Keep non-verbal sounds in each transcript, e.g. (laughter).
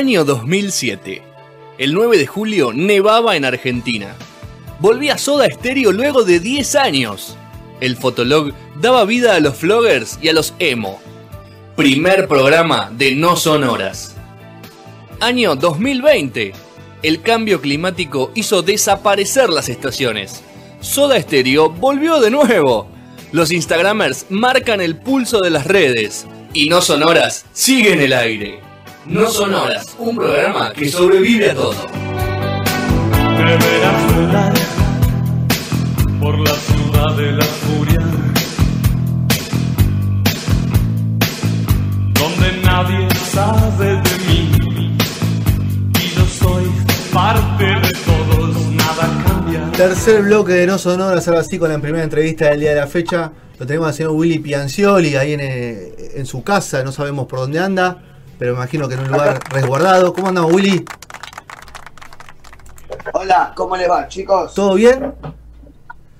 Año 2007. El 9 de julio nevaba en Argentina. Volvía Soda Stereo luego de 10 años. El Fotolog daba vida a los vloggers y a los emo. Primer programa de No Sonoras. Año 2020. El cambio climático hizo desaparecer las estaciones. Soda Stereo volvió de nuevo. Los Instagramers marcan el pulso de las redes. Y No Sonoras sigue en el aire. No Sonoras, un programa que sobrevive a todo. Deberás volar por la ciudad de la furia, donde nadie sabe de mí y yo soy parte de todos, nada cambia. Tercer bloque de No Sonoras, ahora sí con la primera entrevista del día de la fecha. Lo tenemos al señor Willy Piancioli ahí en, eh, en su casa, no sabemos por dónde anda, pero me imagino que en un lugar resguardado. ¿Cómo andamos, Willy? Hola, ¿cómo le va, chicos? ¿Todo bien?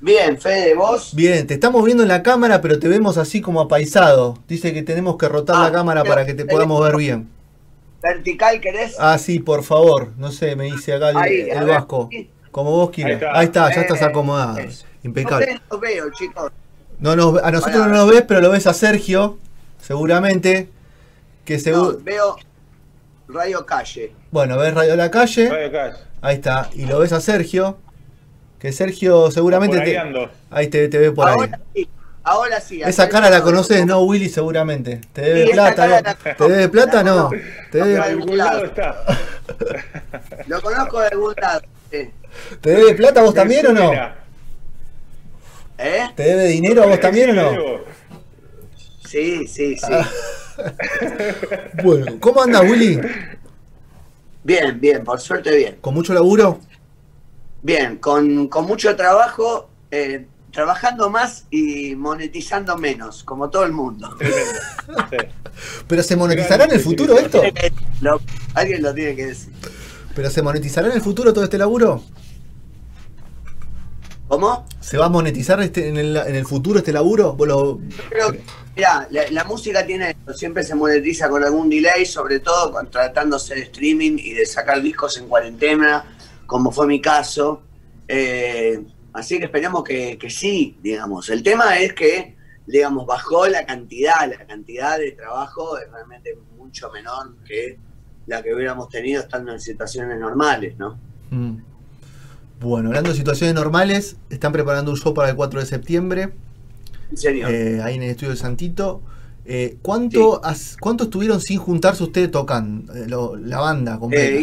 Bien, Fede, ¿vos? Bien, te estamos viendo en la cámara, pero te vemos así como apaisado. Dice que tenemos que rotar Ah, la cámara para que te podamos ver bien. ¿Vertical querés? Ah, sí, por favor. No sé, me dice acá el, Ahí, vasco. Como vos quieras. Ahí Ahí está, ya estás Eh, acomodado. eh. Impecable. No los veo, chicos. No nos- a nosotros Hola. no nos ves, pero lo ves a Sergio, seguramente. Que No, seguro. veo Radio Calle. Bueno, ves Radio La Calle. Radio Cash. Ahí está. Y lo ves a Sergio. Que Sergio seguramente Por ahí te, ando. ahí te, te ve por ahí. ahora sí, ahora sí. Esa cara la no- conoces, ¿no, Willy? Seguramente. ¿Te debe Sí, plata? ¿no? la- ¿Te debe plata? la No. ¿Te De debe, algún lado está. Lo conozco de algún lado. sí. ¿Te debe plata a vos también o no? ¿Eh? ¿Te debe dinero a vos también o no? Sí, sí, sí. Ah. (laughs) Bueno, ¿cómo andas, Willy? Bien, bien, por suerte bien. ¿Con mucho laburo? Bien, con, con mucho trabajo, eh, trabajando más y monetizando menos, como todo el mundo. (laughs) Sí. ¿Pero se monetizará en el futuro esto? Lo- alguien lo tiene que decir. ¿Pero se monetizará en el futuro todo este laburo? ¿Cómo? ¿Se va a monetizar este, en, el, en el futuro este laburo? ¿Vos lo- Creo que, mirá, la, la música tiene esto, siempre se monetiza con algún delay, sobre todo con- tratándose de streaming y de sacar discos en cuarentena, como fue mi caso. Eh, así que esperemos que, que sí, digamos. El tema es que, digamos, bajó la cantidad, la cantidad de trabajo es realmente mucho menor que la que hubiéramos tenido estando en situaciones normales, ¿no? Mm. Bueno, hablando de situaciones normales, están preparando un show para el 4 de septiembre, serio. eh, ahí en el estudio de Santito. Eh, ¿cuánto, ¿Cuánto estuvieron sin juntarse ustedes tocan? eh, lo- la banda completa.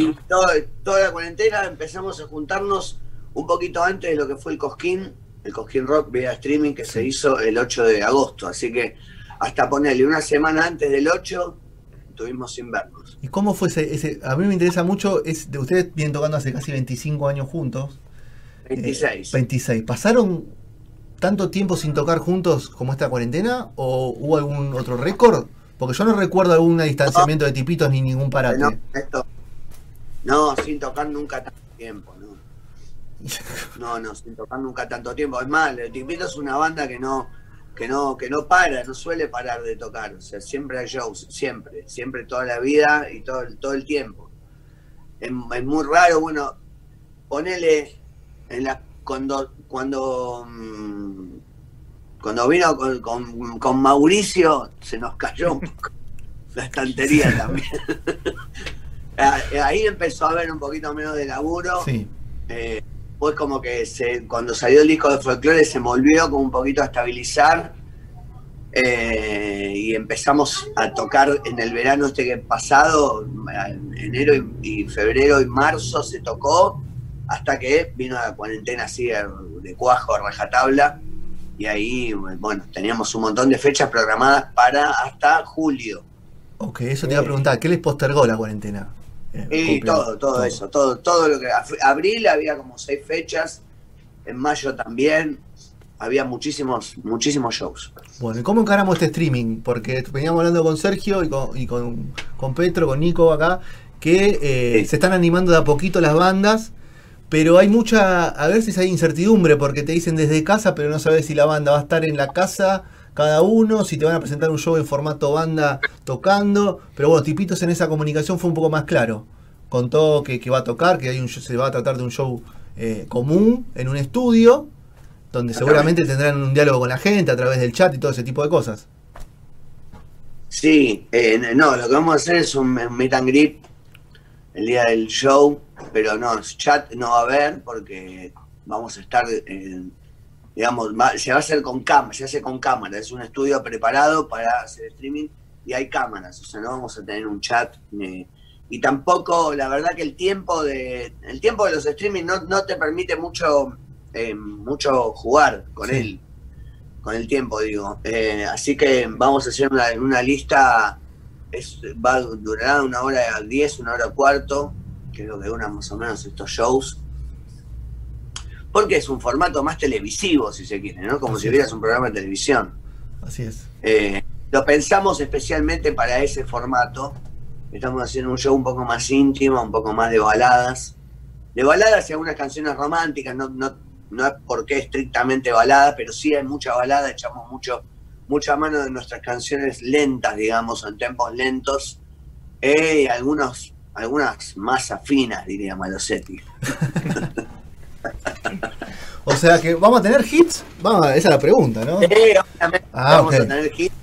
Eh, toda la cuarentena empezamos a juntarnos un poquito antes de lo que fue el Cosquín, el Cosquín Rock vía streaming que se hizo el 8 de agosto. Así que hasta ponerle una semana antes del 8, estuvimos sin vernos. ¿Y cómo fue ese, ese- A mí me interesa mucho, es de ustedes vienen tocando hace casi 25 años juntos. Eh, 26. 26. ¿Pasaron tanto tiempo sin tocar juntos como esta cuarentena? ¿O hubo algún otro récord? Porque yo no recuerdo algún distanciamiento de tipitos ni ningún parate. no, esto- no, sin tocar nunca tanto tiempo, no. No, no, sin tocar nunca tanto tiempo. Es más, el Tipito es una banda que no, que no, que no para, no suele parar de tocar. O sea, siempre hay shows, siempre, siempre toda la vida y todo, el- todo el tiempo. Es, es muy raro, bueno, ponele en la cuando cuando mm, cuando vino con, con- con Mauricio se nos cayó un poco (laughs) la estantería también. (laughs) Ah, Ahí empezó a haber un poquito menos de laburo. Sí. Eh, fue como que se, cuando salió el disco de folclore se volvió como un poquito a estabilizar eh, y empezamos a tocar en el verano este que pasado, en enero y, y febrero y marzo se tocó hasta que vino la cuarentena así de, cuajo, a rajatabla y ahí, bueno, teníamos un montón de fechas programadas para hasta julio. Ok, eso te iba a preguntar. ¿Qué les postergó la cuarentena? Eh, Y todo, todo, eso, todo, todo lo que. Abril había como seis fechas, en mayo también, había muchísimos, muchísimos shows. Bueno, ¿y cómo encaramos este streaming? Porque veníamos hablando con Sergio y con, y con, con Petro, con Nico acá, que eh, Sí. se están animando de a poquito las bandas, pero hay mucha, a veces hay incertidumbre porque te dicen desde casa, pero no sabes si la banda va a estar en la casa cada uno, si te van a presentar un show en formato banda tocando, pero bueno, Tipitos en esa comunicación fue un poco más claro. Contó que, que va a tocar, que hay un, se va a tratar de un show eh, común en un estudio, donde seguramente tendrán un diálogo con la gente a través del chat y todo ese tipo de cosas. Sí, eh, no, lo que vamos a hacer es un meet and greet el día del show, pero no, chat no va a haber porque vamos a estar, eh, digamos, se va a hacer con cámara, se hace con cámara, es un estudio preparado para hacer streaming y hay cámaras, o sea, no vamos a tener un chat. eh, y tampoco, la verdad que el tiempo de el tiempo de los streaming no, no te permite mucho eh, mucho jugar con Sí. él, con el tiempo, digo. Eh, así que vamos a hacer una, una lista, es, va a durar una hora diez, una hora cuarto, que es lo que duran más o menos estos shows. Porque es un formato más televisivo, si se quiere, ¿no? Como Así si vieras un programa de televisión. Así es. Eh, lo pensamos especialmente para ese formato. Estamos haciendo un show un poco más íntimo, un poco más de baladas. De baladas y algunas canciones románticas, no, no, no es porque estrictamente balada, pero sí hay mucha balada, echamos mucho, mucha mano de nuestras canciones lentas, digamos, en tempos lentos, eh, y algunos, algunas más afinas, diría Malosetti. (laughs) O sea que vamos a tener hits, vamos, esa es la pregunta, ¿no? Eh, obviamente Ah, vamos a tener hits.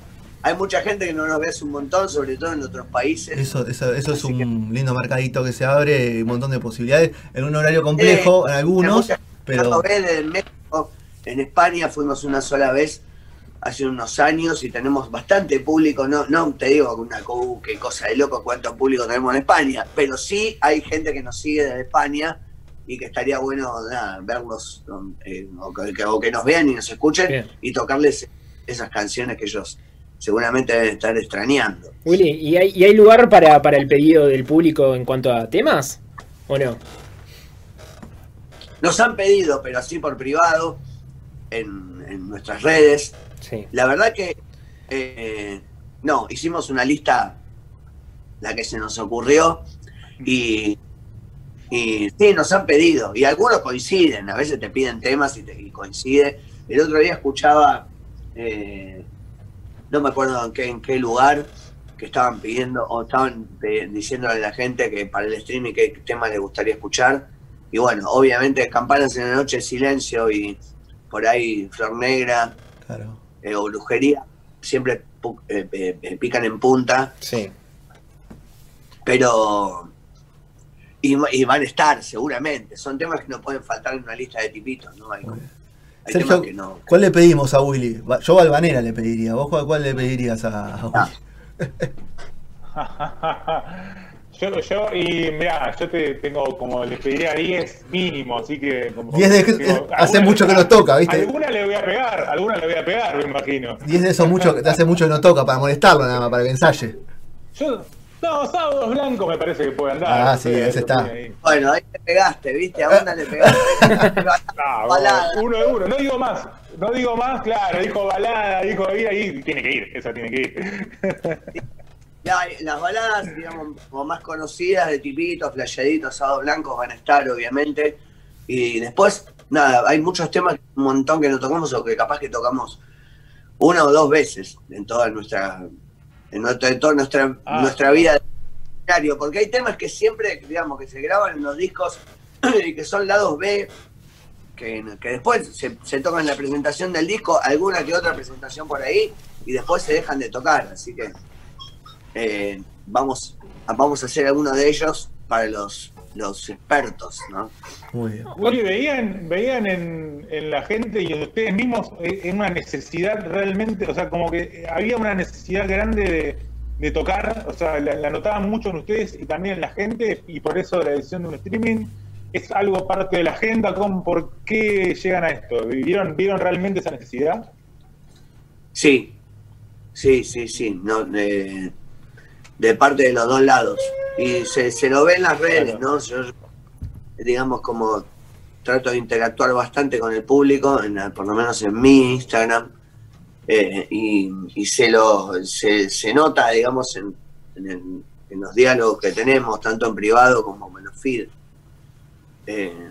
Hay mucha gente que no nos ve hace un montón, sobre todo en otros países. Eso, eso, eso es un lindo mercadito que se abre, un montón de posibilidades, en un horario complejo, en algunos, pero Cuando ves de México, en España fuimos una sola vez hace unos años y tenemos bastante público, no, no te digo una cosa de loco cuánto público tenemos en España, pero sí hay gente que nos sigue desde España y que estaría bueno nada, verlos eh, o, que, o que nos vean y nos escuchen Bien. y tocarles esas canciones que ellos seguramente deben estar extrañando. Willy, ¿y hay, y hay lugar para, para el pedido del público en cuanto a temas? ¿O no? Nos han pedido, pero así por privado, en, en nuestras redes, Sí. La verdad que eh, no, hicimos una lista, la que se nos ocurrió, y, y sí, nos han pedido, y algunos coinciden, a veces te piden temas y, te, y coincide. El otro día escuchaba, eh, no me acuerdo en qué, en qué lugar, que estaban pidiendo, o estaban eh, diciéndole a la gente que para el streaming qué tema les gustaría escuchar. Y bueno, obviamente Campanas en la Noche, Silencio y por ahí Flor Negra, claro. Eh, o brujería, siempre eh, eh, pican en punta, Sí. pero. Y, y van a estar, seguramente. Son temas que no pueden faltar en una lista de tipitos, ¿no? Hay, hay Sergio, temas que no. ¿cuál le pedimos a Willy? Yo Valvanera le pediría, ¿vos cuál, cuál le pedirías a, a Ah. (laughs) (laughs) Yo, yo, y mira, yo te tengo como les pediría 10 mínimo, así que. Como, 10 de- digo, hace alguna- mucho que nos toca, ¿viste? Alguna le voy a pegar, alguna le voy a pegar, me imagino. 10 de esos mucho, te hace mucho que no toca, para molestarlo nada más, para que ensaye. Yo, no, sábados blancos me parece que puede andar. Ah, sí, ese está. Bueno, ahí le pegaste, ¿viste? A una le pegaste. (laughs) Ah, Balada. uno de uno, no digo más, no digo más, claro, dijo balada, dijo ir ahí, tiene que ir, esa tiene que ir. La- las baladas, digamos, como más conocidas de tipitos, flayaditos, sábados blancos van a estar, obviamente. Y después, nada, hay muchos temas, un montón que no tocamos o que capaz que tocamos una o dos veces en toda nuestra, en, nuestra, en toda nuestra, Ah. nuestra vida diario. Porque hay temas que siempre, digamos, que se graban en los discos (clears throat) y que son lados B, que, que después se, se tocan en la presentación del disco, alguna que otra presentación por ahí, y después se dejan de tocar. Así que eh, vamos, vamos a hacer alguno de ellos para los, los expertos, ¿no? Muy bien. Willy, veían, veían en, en la gente y en ustedes mismos eh, en una necesidad realmente, o sea, como que había una necesidad grande de, de tocar, o sea, la, la notaban mucho en ustedes y también en la gente, y por eso la decisión de un streaming es algo parte de la agenda, ¿cómo, ¿por qué llegan a esto? ¿Vieron, ¿Vieron realmente esa necesidad? Sí, sí, sí, sí, no, de, de parte de los dos lados. Y se, se lo ve en las redes, ¿no? Yo, digamos, como trato de interactuar bastante con el público, en por lo menos en mi Instagram, eh, y, y se, lo, se, se nota, digamos, en, en, el- en los diálogos que tenemos, tanto en privado como en los feed, eh,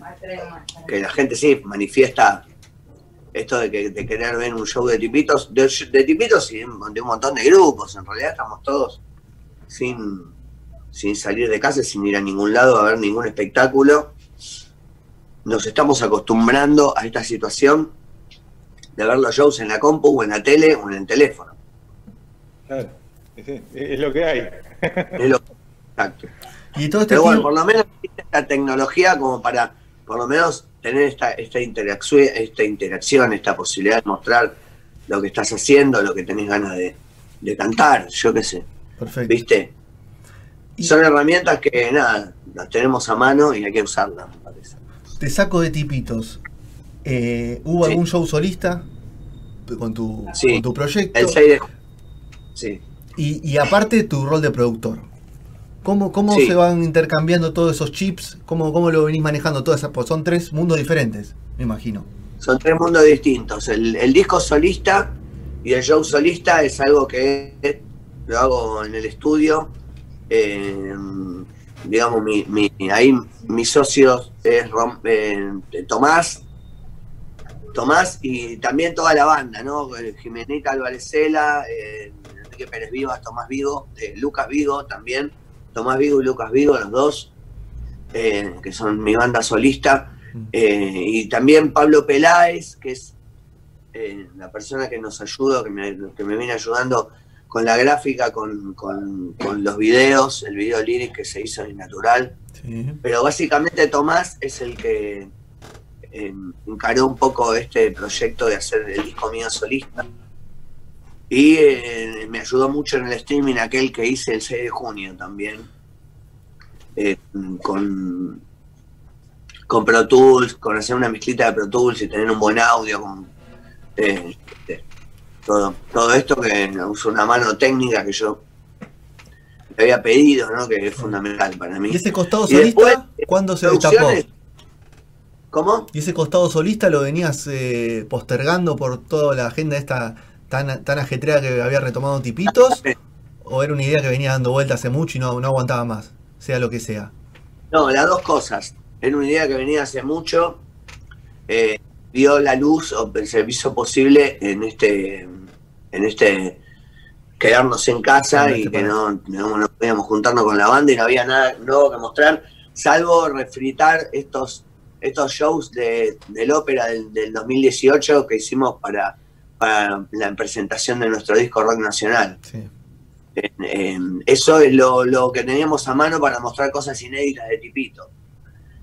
que la gente sí manifiesta esto de, que, de querer ver un show de tipitos, de, de tipitos y de un montón de grupos. En realidad estamos todos sin, sin salir de casa, sin ir a ningún lado a ver ningún espectáculo. Nos estamos acostumbrando a esta situación de ver los shows en la compu o en la tele o en el teléfono. Claro, es, es lo que hay. Es lo exacto. Y todo este Pero bueno, tiempo- por lo menos esta tecnología como para, por lo menos, tener esta, esta, interacción, esta interacción, esta posibilidad de mostrar lo que estás haciendo, lo que tenés ganas de, de cantar, yo qué sé, Perfecto. ¿viste? Y- Son herramientas que, nada, las tenemos a mano y hay que usarlas, me parece. Te saco de tipitos. Eh, ¿Hubo Sí. algún show solista con tu, Sí. con tu proyecto? El 6 de Sí. Y, y aparte tu rol de productor. ¿Cómo, cómo Sí. se van intercambiando todos esos chips? ¿Cómo, cómo lo venís manejando? Todas esas, pues son tres mundos diferentes, me imagino. Son tres mundos distintos. El, el disco solista y el show solista es algo que lo hago en el estudio. Eh, digamos, mi, mi- ahí mis socios es Rom- eh, Tomás, Tomás y también toda la banda, ¿no? Eh, Jimenita Alvarecela, eh, Enrique Pérez Vivas, Tomás Vigo, Lucas Vigo también, Tomás Vigo y Lucas Vigo, los dos, que son mi banda solista. Eh, y también Pablo Peláez, que es la persona que nos ayuda, que me, que me viene ayudando con la gráfica, con, con- con los videos, el video lyric que se hizo en Natural. Sí. Pero básicamente Tomás es el que eh, encaró un poco este proyecto de hacer el disco mío solista. Y eh, me ayudó mucho en el streaming aquel que hice el 6 de junio también. eh, con, con Pro Tools, con hacer una mezclita de Pro Tools y tener un buen audio. Con, eh, eh, todo, todo esto que uso una mano técnica que yo le había pedido, ¿no? que es fundamental para mí. ¿Y ese costado Y después, solista cuándo se destapó? ¿Cómo? ¿Y ese costado solista lo venías eh, postergando por toda la agenda esta tan, tan ajetreada que había retomado Tipitos? ¿O era una idea que venía dando vuelta hace mucho y no, no aguantaba más? Sea lo que sea. No, las dos cosas. Era una idea que venía hace mucho. eh, vio la luz o se hizo posible en este, en este quedarnos en casa En y este que no, no, no podíamos juntarnos con la banda y no había nada nuevo que mostrar, salvo refritar estos, estos shows de, del ópera del, del 2018 que hicimos para, para la presentación de nuestro disco rock nacional. Sí. Eh, eh, eso es lo, lo que teníamos a mano para mostrar cosas inéditas de Tipito.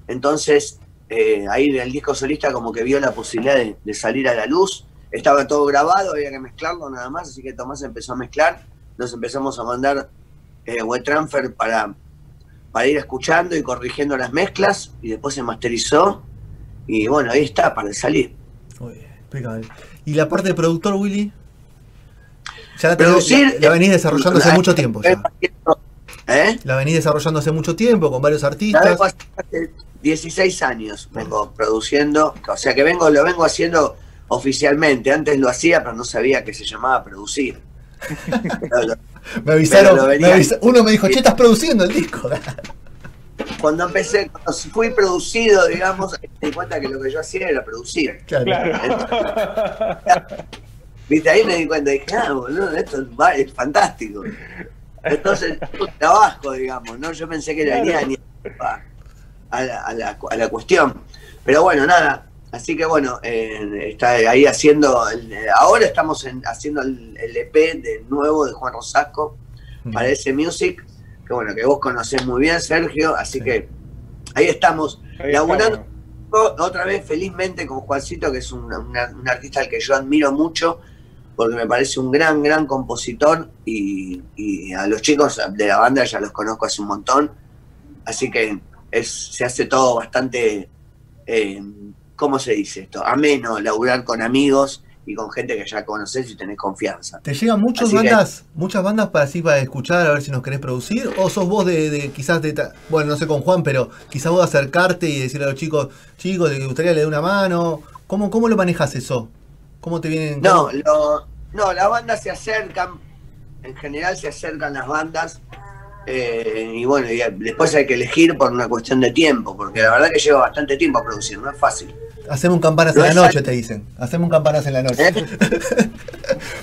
Entonces, eh, ahí el disco solista como que vio la posibilidad de, de salir a la luz. Estaba todo grabado, había que mezclarlo nada más, así que Tomás empezó a mezclar. Nos empezamos a mandar eh, web transfer para, para ir escuchando y corrigiendo las mezclas y después se masterizó. Y bueno, ahí está, para salir. Muy bien, impecable. ¿Y la parte de productor, Willy? Ya la, Producir, la, la venís desarrollando hace mucho tiempo ya. ¿Eh? La venís desarrollando hace mucho tiempo con varios artistas. Vengo hace hace 16 años vengo produciendo, o sea que vengo, lo vengo haciendo oficialmente. Antes lo hacía, pero no sabía que se llamaba producir. (laughs) Lo- Me avisaron, me avisa- uno me dijo, che, estás produciendo el disco. Cuando empecé, cuando fui producido, digamos, me di cuenta que lo que yo hacía era producir. Claro. Viste, ahí me di cuenta, dije, ah, boludo, esto es, va- es fantástico. Entonces, un trabajo, digamos, ¿no? Yo pensé que Claro. venía ni a, la, a la- a la cuestión. Pero bueno, nada. Así que bueno, eh, está ahí haciendo. el- eh, ahora estamos en- haciendo el, el EP de nuevo de Juan Rosasco para ese music. Que bueno, que vos conocés muy bien, Sergio. Así Sí. que ahí estamos. Ahí laburando otra vez felizmente con Juancito, que es un, una- un artista al que yo admiro mucho, porque me parece un gran, gran compositor y, y a los chicos de la banda ya los conozco hace un montón, así que es, se hace todo bastante, eh, ¿cómo se dice esto? Ameno, laburar con amigos y con gente que ya conoces y tenés confianza. ¿Te llegan muchas Así que- bandas, muchas bandas para así para escuchar, a ver si nos querés producir? ¿O sos vos de, de quizás de, ta- bueno, no sé con Juan, pero quizás vos acercarte y decirle a los chicos, chicos, ¿te gustaría le dé una mano? ¿Cómo, ¿Cómo lo manejas eso? ¿Cómo te vienen? No, lo- no, las bandas se acercan, en general se acercan las bandas Eh, y bueno, y después hay que elegir por una cuestión de tiempo, porque la verdad que lleva bastante tiempo a producir, no es fácil. Hacemos un campanas No en la noche, fácil. te dicen. Hacemos un campanas en la noche. ¿Eh? (laughs)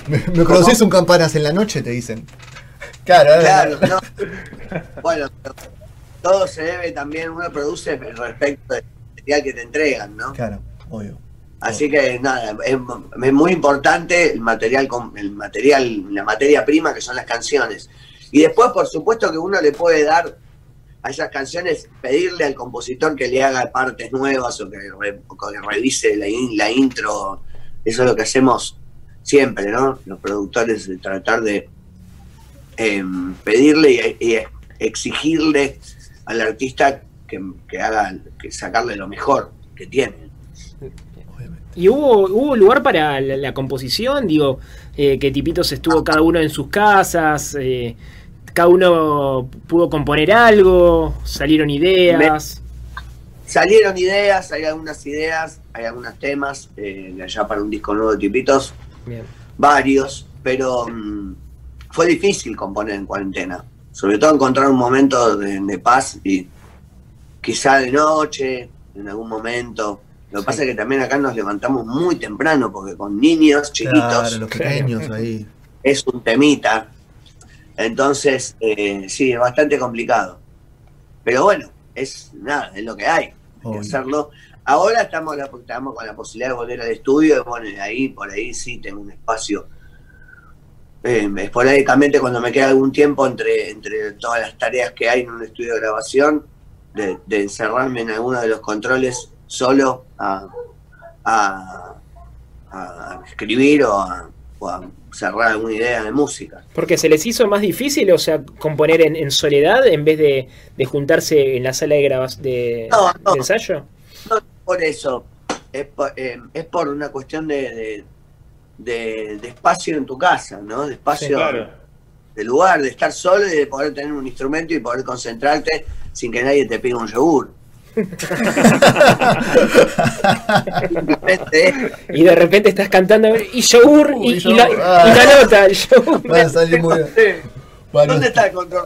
¿Me, me producís un campanas en la noche? Te dicen. Claro, Claro, no. Bueno, todo se debe también, uno produce respecto del material que te entregan, ¿no? Claro, obvio. Así que nada, es, es muy importante el material, el material, la materia prima que son las canciones. Y después, por supuesto, que uno le puede dar a esas canciones, pedirle al compositor que le haga partes nuevas o que, revise la, in- la intro. Eso es lo que hacemos siempre, ¿no? Los productores, de tratar de em, pedirle y, exigirle al artista que, que haga, que sacarle lo mejor que tiene. ¿Y hubo, hubo lugar para la, la composición? Digo, eh, que Tipitos estuvo cada uno en sus casas, eh, cada uno pudo componer algo, salieron ideas. Salieron ideas, hay algunas ideas, hay algunos temas, eh, allá para un disco nuevo de Tipitos, Bien. varios, pero mm, fue difícil componer en cuarentena. Sobre todo encontrar un momento de, de paz y quizá de noche, en algún momento. Lo que Sí. pasa es que también acá nos levantamos muy temprano porque con niños chiquitos Claro, los pequeños ahí. es un temita. Entonces, eh, sí, es bastante complicado. Pero bueno, es nada, es lo que hay, hay que hacerlo. Ahora estamos, estamos con la posibilidad de volver al estudio, y bueno, y ahí, por ahí sí tengo un espacio. eh, esporádicamente, cuando me queda algún tiempo entre, entre todas las tareas que hay en un estudio de grabación, de, de encerrarme en alguno de los controles solo a, a- a escribir o a, o a cerrar alguna idea de música. Porque se les hizo más difícil, o sea, componer en, en soledad en vez de, de juntarse en la sala de, grabas de, No, no. de ensayo. No por eso, es por, eh, es por una cuestión de, de, de- de espacio en tu casa, ¿no? De espacio, Sí, Claro. de lugar, de estar solo y de poder tener un instrumento y poder concentrarte sin que nadie te pida un yogur. (laughs) Y de repente estás cantando y yogur y, Uy, y la, yogur. y la nota, el yogur. Va a salir muy bien. Bueno, ¿Dónde está el control?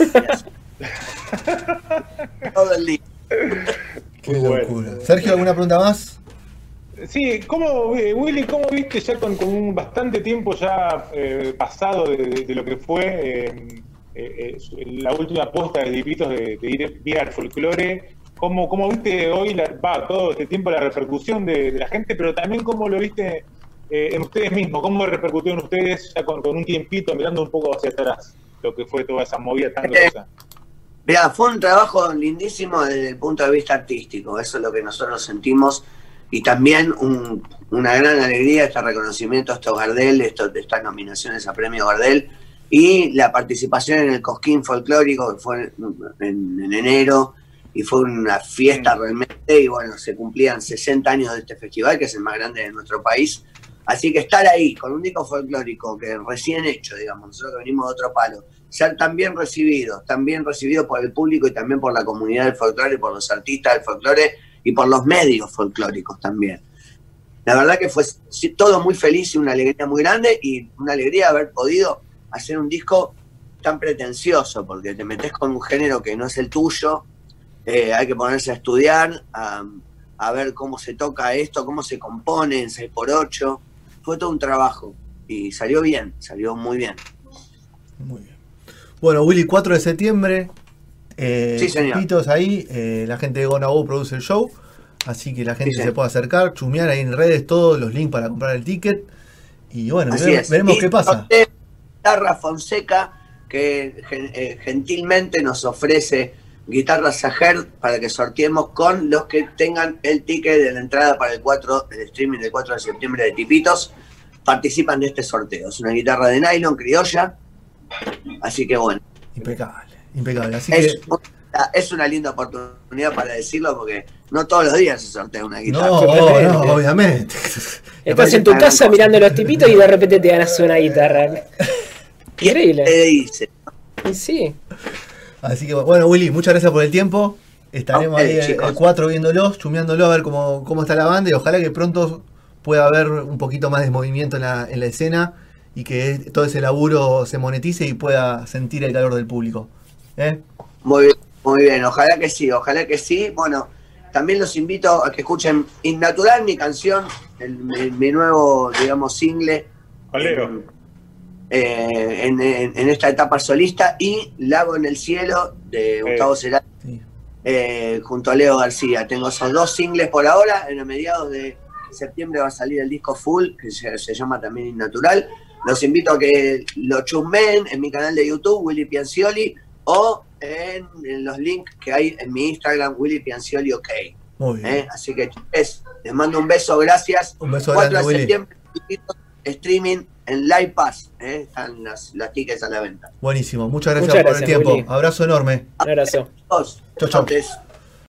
(laughs) Todo el día. Qué locura. Sergio, ¿alguna pregunta más? Sí, ¿cómo, eh, Willy, cómo viste ya con, con un bastante tiempo ya eh, pasado de, de- de lo que fue eh, eh, la última apuesta de Dipitos de, de ir, ir al folclore? ¿Cómo, ¿Cómo viste hoy, la- va, todo este tiempo la repercusión de, de la gente, pero también cómo lo viste eh, en ustedes mismos? ¿Cómo repercutió en ustedes ya con, con un tiempito mirando un poco hacia atrás lo que fue toda esa movida tan Eh, grosa? Mirá, fue un trabajo lindísimo desde el punto de vista artístico, eso es lo que nosotros sentimos, y también un- una gran alegría este reconocimiento a estos Gardel, estos, estas nominaciones a Premio Gardel, y la participación en el Cosquín Folclórico, que fue en, en enero, y fue una fiesta realmente, y bueno, se cumplían 60 años de este festival, que es el más grande de nuestro país, así que estar ahí con un disco folclórico que recién hecho, digamos, nosotros que venimos de otro palo, ser tan bien recibidos, tan bien recibidos por el público y también por la comunidad del folclore, por los artistas del folclore y por los medios folclóricos también. La verdad que fue todo muy feliz y una alegría muy grande y una alegría haber podido hacer un disco tan pretencioso, porque te metes con un género que no es el tuyo, eh, hay que ponerse a estudiar, a, a ver cómo se toca esto, cómo se compone en 6x8. Fue todo un trabajo y salió bien, salió muy bien. Muy bien. Bueno, Willy, 4 de septiembre. Eh, Sí, señor. Ahí. eh, la gente de Gonabo produce el show. Así que la gente Sí, se puede acercar, chumear ahí en redes todos los links para comprar el ticket. Y bueno, veremos, Y qué pasa. Guitarra Fonseca, que eh, gentilmente nos ofrece guitarras Sager para que sorteemos con los que tengan el ticket de la entrada para el 4, el streaming del 4 de septiembre de Tipitos. Participan de este sorteo. Es una guitarra de nylon criolla. Así que bueno, Impecable, impecable. Así es, que. una- es una linda oportunidad para decirlo porque no todos los días se sortea una guitarra. No, no, obviamente. Me Estás en tu casa mirando los tipitos y de repente te ganas una guitarra. ¿Quién Increíble. te dice? Y sí. Así que bueno, Willy, muchas gracias por el tiempo. Estaremos ahí el, chicos. el 4 viéndolos, chumeándolo, a ver cómo, cómo está la banda y ojalá que pronto pueda haber un poquito más de movimiento en la, en la escena y que todo ese laburo se monetice y pueda sentir el calor del público. ¿Eh? Muy bien, muy bien, ojalá que sí, ojalá que sí. Bueno, también los invito a que escuchen Innatural, mi canción, el- mi, mi nuevo, digamos, single. Valero. Eh, en, en- en esta etapa solista y Lago en el Cielo de Gustavo Cerati Sí. eh, junto a Leo García. Tengo esos dos singles por ahora. En a mediados de septiembre va a salir el disco full, que se, se llama también Innatural. Los invito a que lo chusmen en mi canal de YouTube, Willy Piancioli, o en, en los links que hay en mi Instagram, Willy Piancioli OK. Muy bien. ¿eh? Así que chicos, les mando un beso, gracias. Un beso 4 de grande, Willy. septiembre, streaming en Live Pass. ¿eh? Están las, las tickets a la venta. Buenísimo. Muchas gracias Muchas por el tiempo. Willy. Abrazo enorme. Un abrazo. Chau. chau.